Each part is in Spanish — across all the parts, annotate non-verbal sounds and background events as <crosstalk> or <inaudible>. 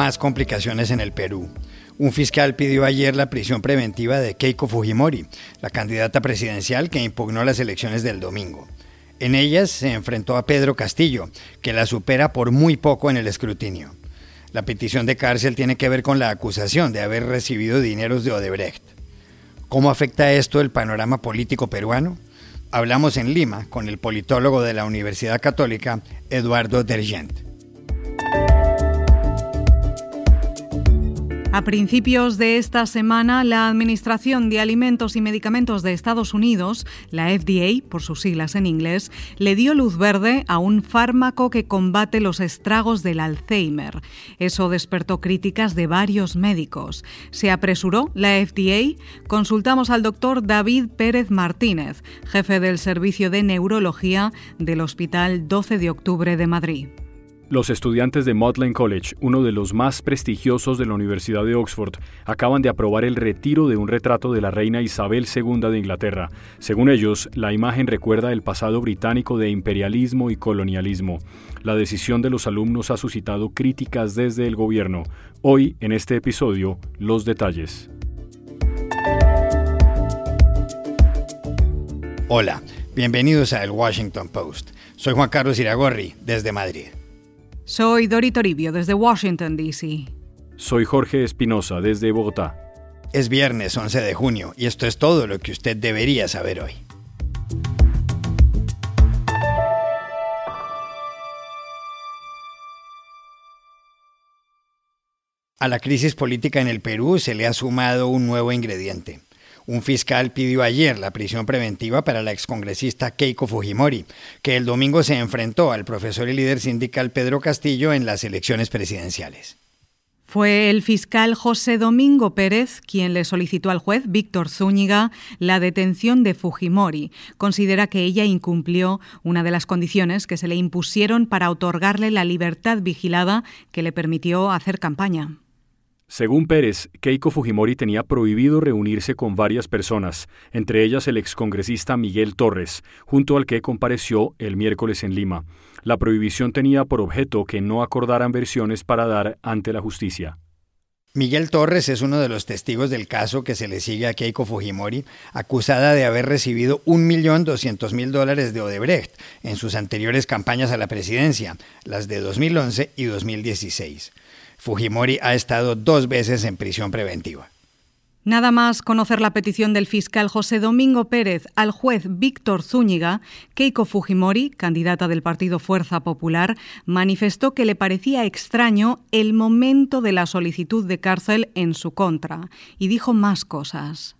Más complicaciones en el Perú. Un fiscal pidió ayer la prisión preventiva de Keiko Fujimori, la candidata presidencial que impugnó las elecciones del domingo. En ellas se enfrentó a Pedro Castillo, que la supera por muy poco en el escrutinio. La petición de cárcel tiene que ver con la acusación de haber recibido dineros de Odebrecht. ¿Cómo afecta esto el panorama político peruano? Hablamos en Lima con el politólogo de la Universidad Católica, Eduardo Dergent. A principios de esta semana, la Administración de Alimentos y Medicamentos de Estados Unidos, la FDA, por sus siglas en inglés, le dio luz verde a un fármaco que combate los estragos del Alzheimer. Eso despertó críticas de varios médicos. Se apresuró la FDA. Consultamos al doctor David Pérez Martínez, jefe del Servicio de Neurología del Hospital 12 de Octubre de Madrid. Los estudiantes de Magdalen College, uno de los más prestigiosos de la Universidad de Oxford, acaban de aprobar el retiro de un retrato de la reina Isabel II de Inglaterra. Según ellos, la imagen recuerda el pasado británico de imperialismo y colonialismo. La decisión de los alumnos ha suscitado críticas desde el gobierno. Hoy, en este episodio, los detalles. Hola, bienvenidos a El Washington Post. Soy Juan Carlos Iragorri, desde Madrid. Soy Dori Toribio desde Washington, D.C. Soy Jorge Espinosa desde Bogotá. Es viernes 11 de junio y esto es todo lo que usted debería saber hoy. A la crisis política en el Perú se le ha sumado un nuevo ingrediente. Un fiscal pidió ayer la prisión preventiva para la excongresista Keiko Fujimori, que el domingo se enfrentó al profesor y líder sindical Pedro Castillo en las elecciones presidenciales. Fue el fiscal José Domingo Pérez quien le solicitó al juez Víctor Zúñiga la detención de Fujimori. Considera que ella incumplió una de las condiciones que se le impusieron para otorgarle la libertad vigilada que le permitió hacer campaña. Según Pérez, Keiko Fujimori tenía prohibido reunirse con varias personas, entre ellas el excongresista Miguel Torres, junto al que compareció el miércoles en Lima. La prohibición tenía por objeto que no acordaran versiones para dar ante la justicia. Miguel Torres es uno de los testigos del caso que se le sigue a Keiko Fujimori, acusada de haber recibido 1.200.000 dólares de Odebrecht en sus anteriores campañas a la presidencia, las de 2011 y 2016. Fujimori ha estado dos veces en prisión preventiva. Nada más conocer la petición del fiscal José Domingo Pérez al juez Víctor Zúñiga, Keiko Fujimori, candidata del partido Fuerza Popular, manifestó que le parecía extraño el momento de la solicitud de cárcel en su contra y dijo más cosas.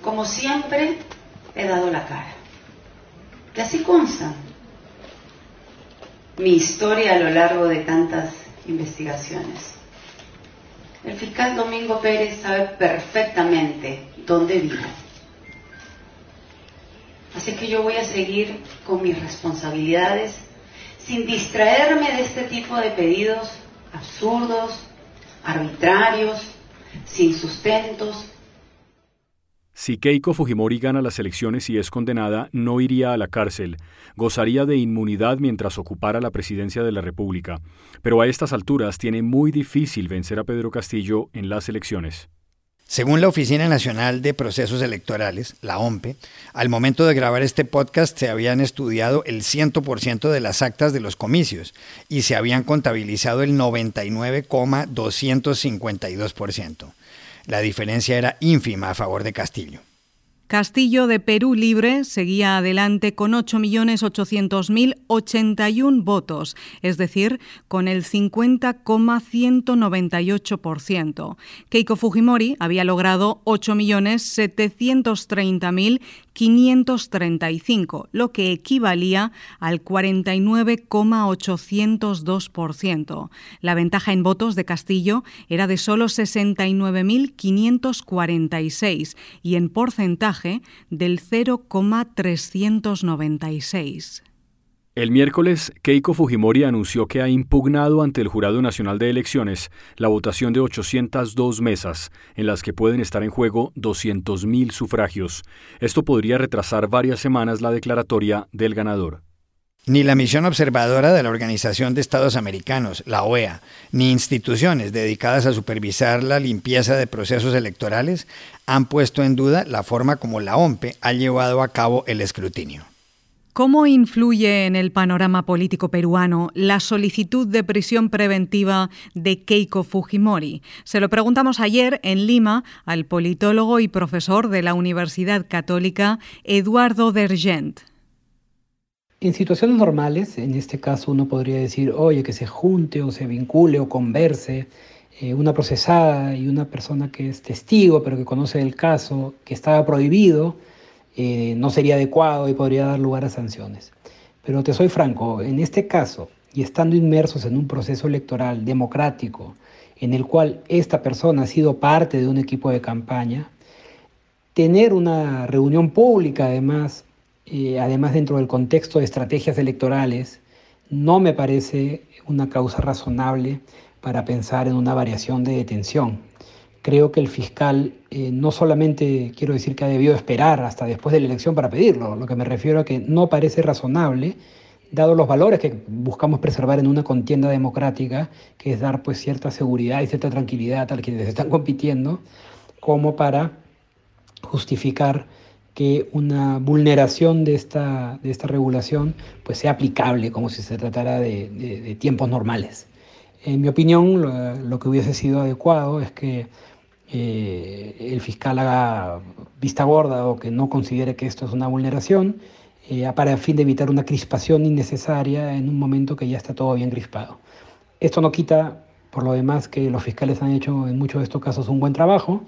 Como siempre, he dado la cara. Y así consta mi historia a lo largo de tantas investigaciones. El fiscal Domingo Pérez sabe perfectamente dónde vivo. Así que yo voy a seguir con mis responsabilidades sin distraerme de este tipo de pedidos absurdos, arbitrarios, sin sustentos, si Keiko Fujimori gana las elecciones y es condenada, no iría a la cárcel, gozaría de inmunidad mientras ocupara la presidencia de la República, pero a estas alturas tiene muy difícil vencer a Pedro Castillo en las elecciones. Según la Oficina Nacional de Procesos Electorales, la OMPE, al momento de grabar este podcast se habían estudiado el 100% de las actas de los comicios y se habían contabilizado el 99,252%. La diferencia era ínfima a favor de Castillo. Castillo de Perú Libre seguía adelante con 8.800.081 votos, es decir, con el 50,198%. Keiko Fujimori había logrado 8.730.535, lo que equivalía al 49,802%. La ventaja en votos de Castillo era de solo 69.546 y en porcentaje del 0,396. El miércoles, Keiko Fujimori anunció que ha impugnado ante el Jurado Nacional de Elecciones la votación de 802 mesas, en las que pueden estar en juego 200.000 sufragios. Esto podría retrasar varias semanas la declaratoria del ganador. Ni la misión observadora de la Organización de Estados Americanos, la OEA, ni instituciones dedicadas a supervisar la limpieza de procesos electorales han puesto en duda la forma como la OMPE ha llevado a cabo el escrutinio. ¿Cómo influye en el panorama político peruano la solicitud de prisión preventiva de Keiko Fujimori? Se lo preguntamos ayer en Lima al politólogo y profesor de la Universidad Católica Eduardo Dergent. En situaciones normales, en este caso uno podría decir, oye, que se junte o se vincule o converse eh, una procesada y una persona que es testigo, pero que conoce el caso, que estaba prohibido, eh, no sería adecuado y podría dar lugar a sanciones. Pero te soy franco, en este caso, y estando inmersos en un proceso electoral democrático, en el cual esta persona ha sido parte de un equipo de campaña, tener una reunión pública además eh, además dentro del contexto de estrategias electorales, no me parece una causa razonable para pensar en una variación de detención. Creo que el fiscal eh, no solamente quiero decir que ha debido esperar hasta después de la elección para pedirlo, lo que me refiero a que no parece razonable, dado los valores que buscamos preservar en una contienda democrática, que es dar pues cierta seguridad y cierta tranquilidad a quienes están <laughs> compitiendo, como para justificar que una vulneración de esta, de esta regulación pues sea aplicable como si se tratara de, tiempos normales. En mi opinión, lo, que hubiese sido adecuado es que eh, el fiscal haga vista gorda o que no considere que esto es una vulneración, eh, para el fin de evitar una crispación innecesaria en un momento que ya está todo bien crispado. Esto no quita, por lo demás, que los fiscales han hecho en muchos de estos casos un buen trabajo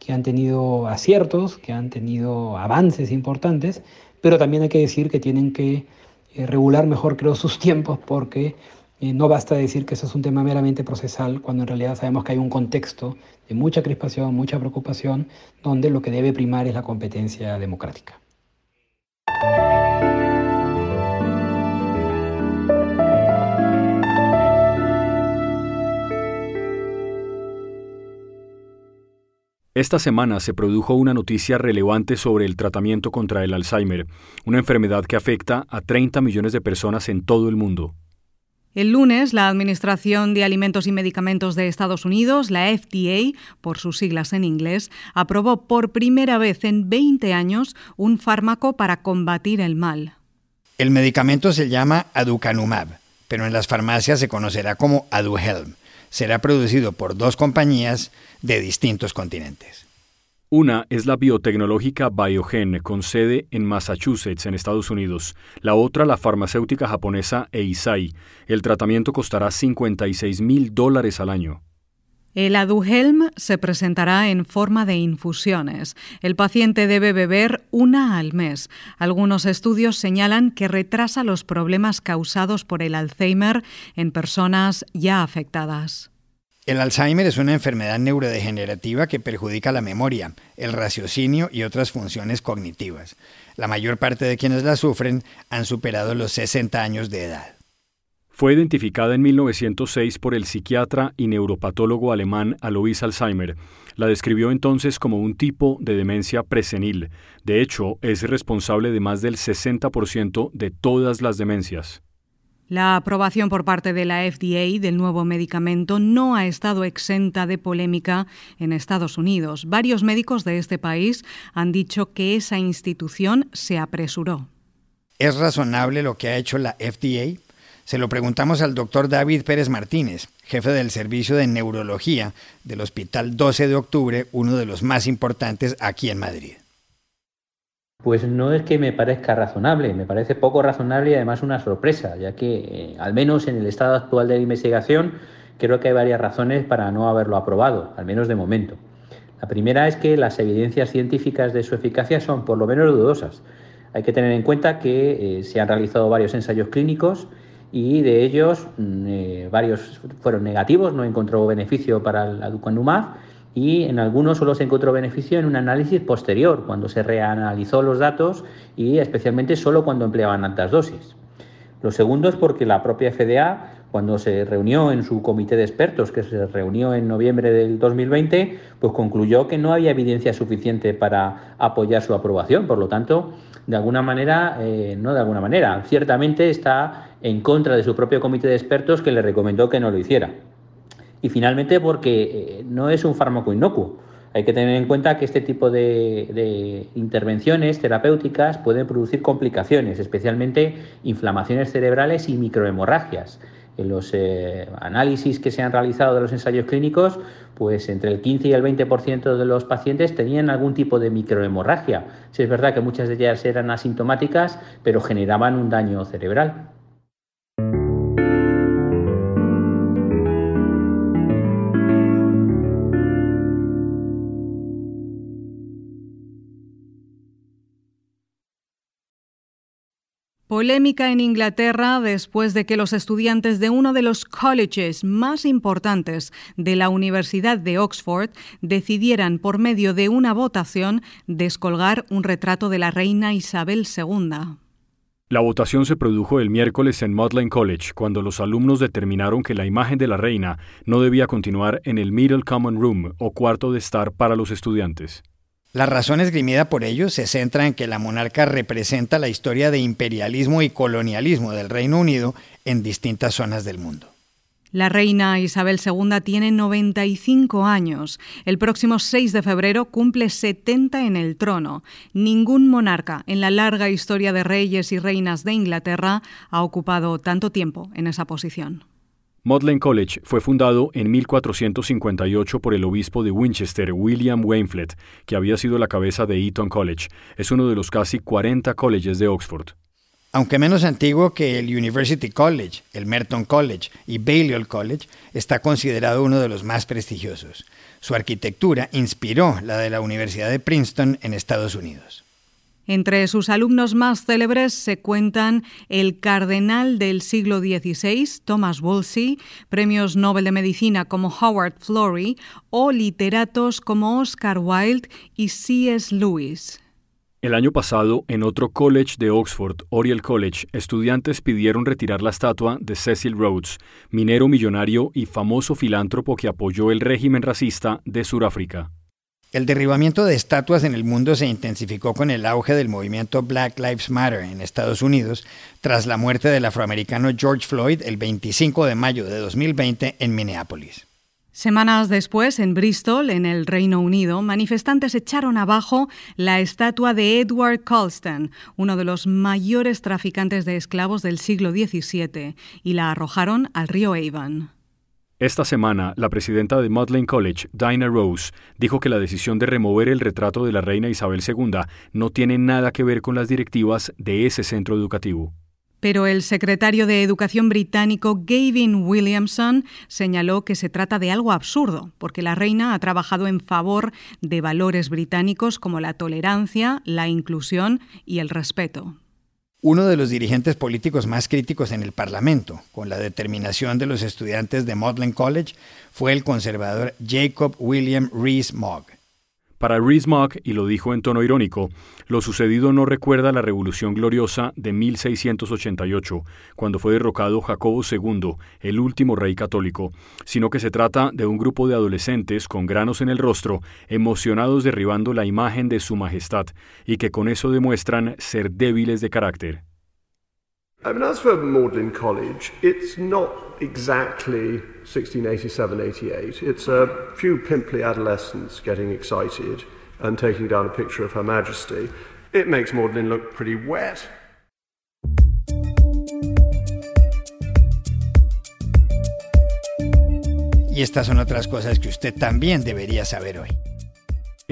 que han tenido aciertos, que han tenido avances importantes, pero también hay que decir que tienen que eh, regular mejor, creo, sus <laughs> tiempos, porque eh, no basta decir que eso es un tema meramente procesal, cuando en realidad sabemos que hay un contexto de mucha crispación, mucha preocupación, donde lo que debe primar es la competencia democrática. Esta semana se produjo una noticia relevante sobre el tratamiento contra el Alzheimer, una enfermedad que afecta a 30 millones de personas en todo el mundo. El lunes, la Administración de Alimentos y Medicamentos de Estados Unidos, la FDA, por sus siglas en inglés, aprobó por primera vez en 20 años un fármaco para combatir el mal. El medicamento se llama aducanumab, pero en las farmacias se conocerá como Aduhelm será producido por dos compañías de distintos continentes. Una es la biotecnológica Biogen, con sede en Massachusetts, en Estados Unidos. La otra, la farmacéutica japonesa Eisai. El tratamiento costará 56 mil dólares al año. El Aduhelm se presentará en forma de infusiones. El paciente debe beber una al mes. Algunos estudios señalan que retrasa los problemas causados por el Alzheimer en personas ya afectadas. El Alzheimer es una enfermedad neurodegenerativa que perjudica la memoria, el raciocinio y otras funciones cognitivas. La mayor parte de quienes la sufren han superado los 60 años de edad. Fue identificada en 1906 por el psiquiatra y neuropatólogo alemán Alois Alzheimer. La describió entonces como un tipo de demencia presenil. De hecho, es responsable de más del 60% de todas las demencias. La aprobación por parte de la FDA del nuevo medicamento no ha estado exenta de polémica en Estados Unidos. Varios médicos de este país han dicho que esa institución se apresuró. ¿Es razonable lo que ha hecho la FDA? Se lo preguntamos al doctor David Pérez Martínez, jefe del Servicio de Neurología del Hospital 12 de Octubre, uno de los más importantes aquí en Madrid. Pues no es que me parezca razonable, me parece poco razonable y además una sorpresa, ya que eh, al menos en el estado actual de la investigación creo que hay varias razones para no haberlo aprobado, al menos de momento. La primera es que las evidencias científicas de su eficacia son por lo menos dudosas. Hay que tener en cuenta que eh, se han realizado varios ensayos clínicos y de ellos mm, eh, varios fueron negativos, no encontró beneficio para el aducanumab y en algunos solo se encontró beneficio en un análisis posterior, cuando se reanalizó los datos y especialmente solo cuando empleaban altas dosis. Lo segundo es porque la propia FDA, cuando se reunió en su comité de expertos, que se reunió en noviembre del 2020, pues concluyó que no había evidencia suficiente para apoyar su aprobación. Por lo tanto, de alguna manera, eh, no de alguna manera, ciertamente está en contra de su propio comité de expertos que le recomendó que no lo hiciera. Y finalmente porque eh, no es un fármaco inocuo. Hay que tener en cuenta que este tipo de, intervenciones terapéuticas pueden producir complicaciones, especialmente inflamaciones cerebrales y microhemorragias. En los eh, análisis que se han realizado de los ensayos clínicos, pues entre el 15 y el 20% de los pacientes tenían algún tipo de microhemorragia. Si es verdad que muchas de ellas eran asintomáticas, pero generaban un daño cerebral. Polémica en Inglaterra después de que los estudiantes de uno de los colleges más importantes de la Universidad de Oxford decidieran por medio de una votación descolgar un retrato de la reina Isabel II. La votación se produjo el miércoles en Magdalen College, cuando los alumnos determinaron que la imagen de la reina no debía continuar en el Middle Common Room o cuarto de estar para los estudiantes. La razón esgrimida por ellos se centra en que la monarca representa la historia de imperialismo y colonialismo del Reino Unido en distintas zonas del mundo. La reina Isabel II tiene 95 años. El próximo 6 de febrero cumple 70 en el trono. Ningún monarca en la larga historia de reyes y reinas de Inglaterra ha ocupado tanto tiempo en esa posición. Magdalen College fue fundado en 1458 por el obispo de Winchester, William Waynflete, que había sido la cabeza de Eton College. Es uno de los casi 40 colleges de Oxford. Aunque menos antiguo que el University College, el Merton College y Balliol College, está considerado uno de los más prestigiosos. Su arquitectura inspiró la de la Universidad de Princeton en Estados Unidos. Entre sus alumnos más célebres se cuentan el cardenal del siglo XVI, Thomas Wolsey, premios Nobel de Medicina como Howard Florey o literatos como Oscar Wilde y C.S. Lewis. El año pasado, en otro college de Oxford, Oriel College, estudiantes pidieron retirar la estatua de Cecil Rhodes, minero millonario y famoso filántropo que apoyó el régimen racista de Sudáfrica. El derribamiento de estatuas en el mundo se intensificó con el auge del movimiento Black Lives Matter en Estados Unidos tras la muerte del afroamericano George Floyd el 25 de mayo de 2020 en Minneapolis. Semanas después, en Bristol, en el Reino Unido, manifestantes echaron abajo la estatua de Edward Colston, uno de los mayores traficantes de esclavos del siglo XVII, y la arrojaron al río Avon. Esta semana, la presidenta de Magdalen College, Dinah Rose, dijo que la decisión de remover el retrato de la reina Isabel II no tiene nada que ver con las directivas de ese centro educativo. Pero el secretario de Educación británico Gavin Williamson señaló que se trata de algo absurdo, porque la reina ha trabajado en favor de valores británicos como la tolerancia, la inclusión y el respeto uno de los dirigentes políticos más críticos en el Parlamento, con la determinación de los estudiantes de Magdalen College, fue el conservador Jacob William Rees-Mogg. Para Rees-Mogg, y lo dijo en tono irónico, lo sucedido no recuerda la Revolución Gloriosa de 1688, cuando fue derrocado Jacobo II, el último rey católico, sino que se trata de un grupo de adolescentes con granos en el rostro, emocionados derribando la imagen de su majestad, y que con eso demuestran ser débiles de carácter. I mean, as for Magdalen College, it's not exactly 1687-88. It's a few pimply adolescents getting excited and taking down a picture of Her Majesty. It makes Magdalen look pretty wet. Y estas son otras cosas que usted también debería saber hoy.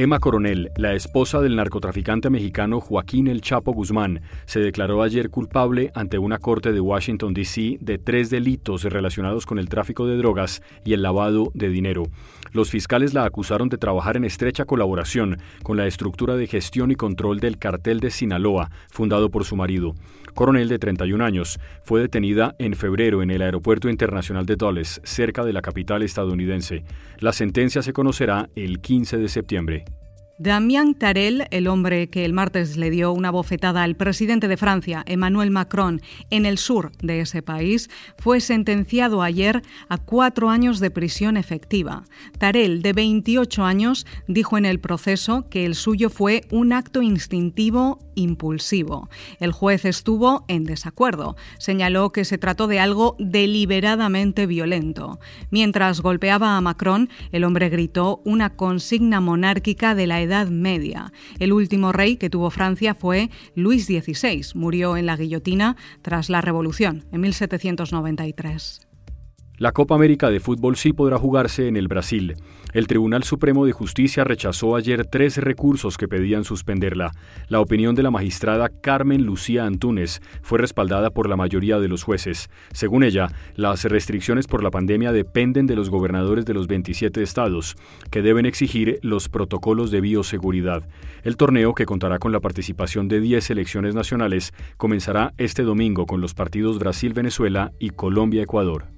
Emma Coronel, la esposa del narcotraficante mexicano Joaquín El Chapo Guzmán, se declaró ayer culpable ante una corte de Washington, D.C. de tres delitos relacionados con el tráfico de drogas y el lavado de dinero. Los fiscales la acusaron de trabajar en estrecha colaboración con la estructura de gestión y control del cartel de Sinaloa, fundado por su marido. Coronel, de 31 años, fue detenida en febrero en el Aeropuerto Internacional de Dulles, cerca de la capital estadounidense. La sentencia se conocerá el 15 de septiembre. Damien Tarel, el hombre que el martes le dio una bofetada al presidente de Francia, Emmanuel Macron, en el sur de ese país, fue sentenciado ayer a cuatro años de prisión efectiva. Tarel, de 28 años, dijo en el proceso que el suyo fue un acto instintivo impulsivo. El juez estuvo en desacuerdo. Señaló que se trató de algo deliberadamente violento. Mientras golpeaba a Macron, el hombre gritó una consigna monárquica de la Edad Media. El último rey que tuvo Francia fue Luis XVI. Murió en la guillotina tras la Revolución en 1793. La Copa América de Fútbol sí podrá jugarse en el Brasil. El Tribunal Supremo de Justicia rechazó ayer tres recursos que pedían suspenderla. La opinión de la magistrada Carmen Lucía Antúnez fue respaldada por la mayoría de los jueces. Según ella, las restricciones por la pandemia dependen de los gobernadores de los 27 estados, que deben exigir los protocolos de bioseguridad. El torneo, que contará con la participación de 10 selecciones nacionales, comenzará este domingo con los partidos Brasil-Venezuela y Colombia-Ecuador.